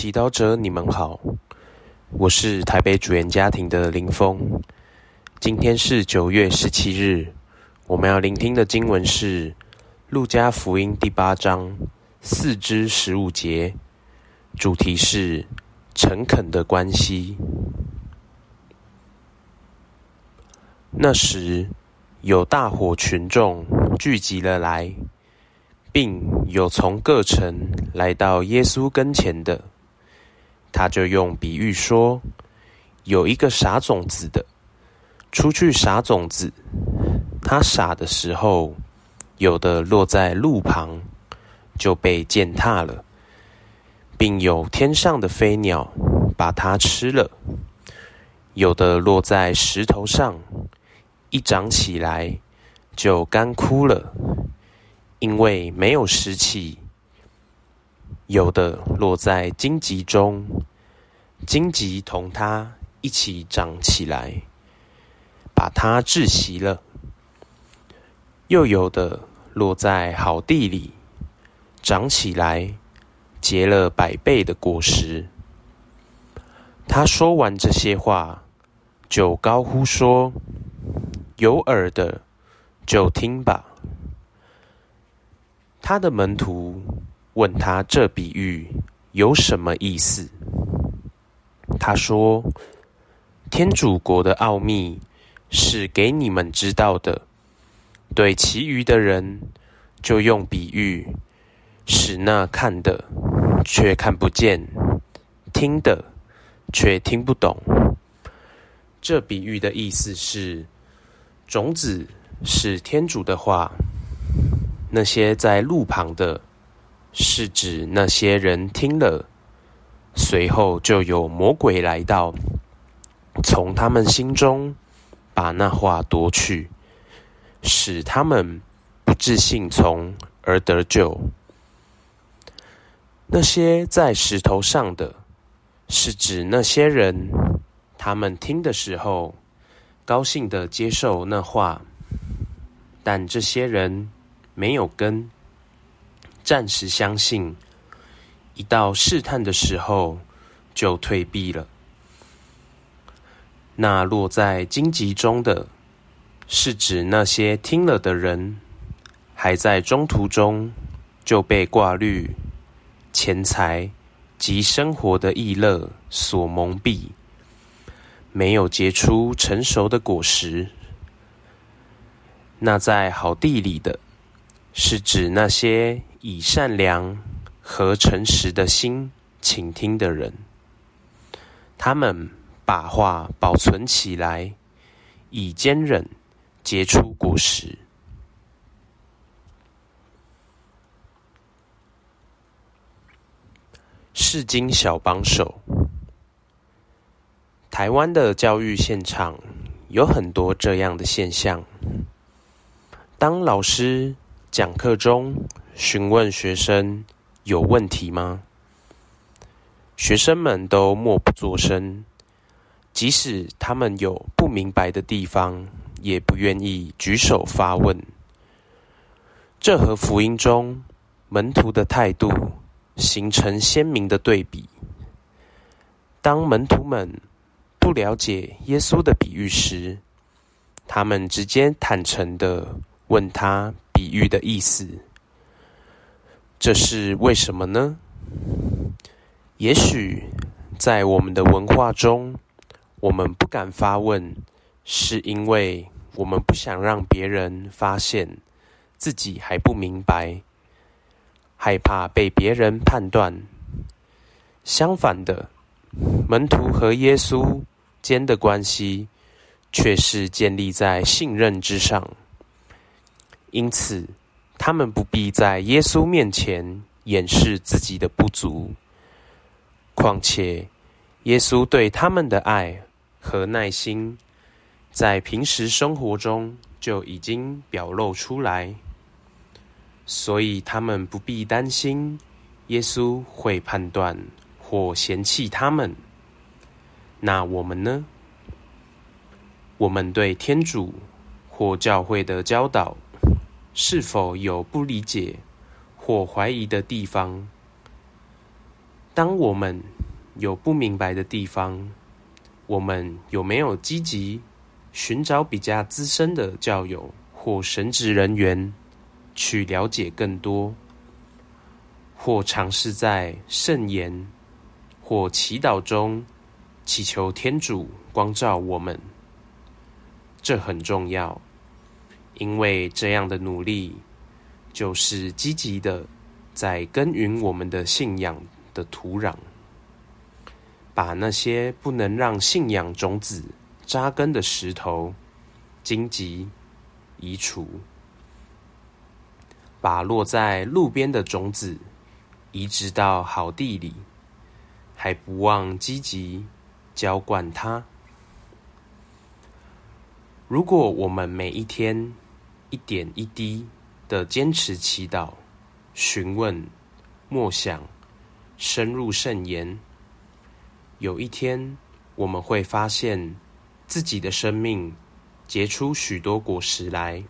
祈祷者，你们好，我是台北主言家庭的林峰。今天是九月十七日，我们要聆听的经文是《路加福音》第八章四至十五节，主题是诚恳的关系。那时，有大伙群众聚集了来。并有从各城来到耶稣跟前的，他就用比喻说：有一个撒种子的出去撒种子，他撒的时候，有的落在路旁，就被践踏了，并有天上的飞鸟把它吃了；有的落在石头上，一长起来就干枯了。因为没有湿气，有的落在荆棘中，荆棘同它一起长起来，把它窒息了；又有的落在好地里，长起来，结了百倍的果实。他说完这些话，就高呼说：“有耳的，就听吧。”他的门徒问他这比喻有什么意思？他说：“天主国的奥秘是给你们知道的，对其余的人就用比喻，使那看的却看不见，听的却听不懂。这比喻的意思是，种子是天主的话。”那些在路旁的，是指那些人听了，随后就有魔鬼来到，从他们心中把那话夺去，使他们不自信从而得救。那些在石头上的，是指那些人，他们听的时候高兴的接受那话，但这些人。没有根，暂时相信，一到试探的时候就退避了。那落在荆棘中的，是指那些听了的人，还在中途中就被挂虑、钱财及生活的逸乐所蒙蔽，没有结出成熟的果实。那在好地里的。是指那些以善良和诚实的心倾听的人，他们把话保存起来，以坚忍结出果实。世经小帮手，台湾的教育现场有很多这样的现象，当老师。讲课中询问学生有问题吗？学生们都默不作声，即使他们有不明白的地方，也不愿意举手发问。这和福音中门徒的态度形成鲜明的对比。当门徒们不了解耶稣的比喻时，他们直接坦诚的问他。比喻的意思，这是为什么呢？也许在我们的文化中，我们不敢发问，是因为我们不想让别人发现自己还不明白，害怕被别人判断。相反的，门徒和耶稣间的关系却是建立在信任之上。因此，他们不必在耶稣面前掩饰自己的不足。况且，耶稣对他们的爱和耐心，在平时生活中就已经表露出来，所以他们不必担心耶稣会判断或嫌弃他们。那我们呢？我们对天主或教会的教导。是否有不理解或怀疑的地方？当我们有不明白的地方，我们有没有积极寻找比较资深的教友或神职人员去了解更多，或尝试在圣言或祈祷中祈求天主光照我们？这很重要，因为这样的努力就是积极的在耕耘我们的信仰的土壤。把那些不能让信仰种子扎根的石头、荆棘移除，把落在路边的种子移植到好地里，还不忘积极浇灌它。如果我们每一天一点一滴的坚持祈祷、询问、默想、深入圣言。有一天，我们会发现自己的生命结出许多果实来，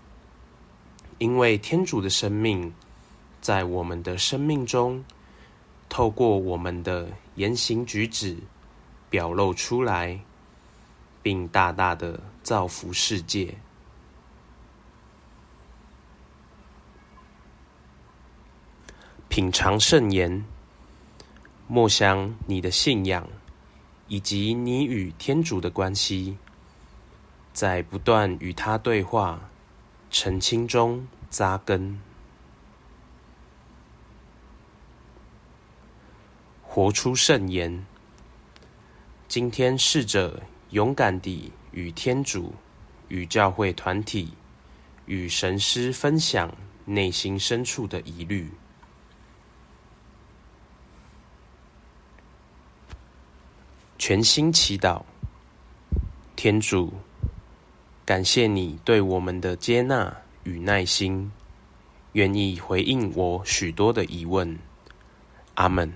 因为天主的生命在我们的生命中，透过我们的言行举止表露出来，并大大的造福世界。品尝圣言，默想你的信仰。以及你与天主的关系，在不断与他对话、澄清中扎根，活出圣言。今天试着勇敢地与天主、与教会团体、与神师分享内心深处的疑虑。全心祈祷，天主，感谢你对我们的接纳与耐心，愿意回应我许多的疑问。阿门。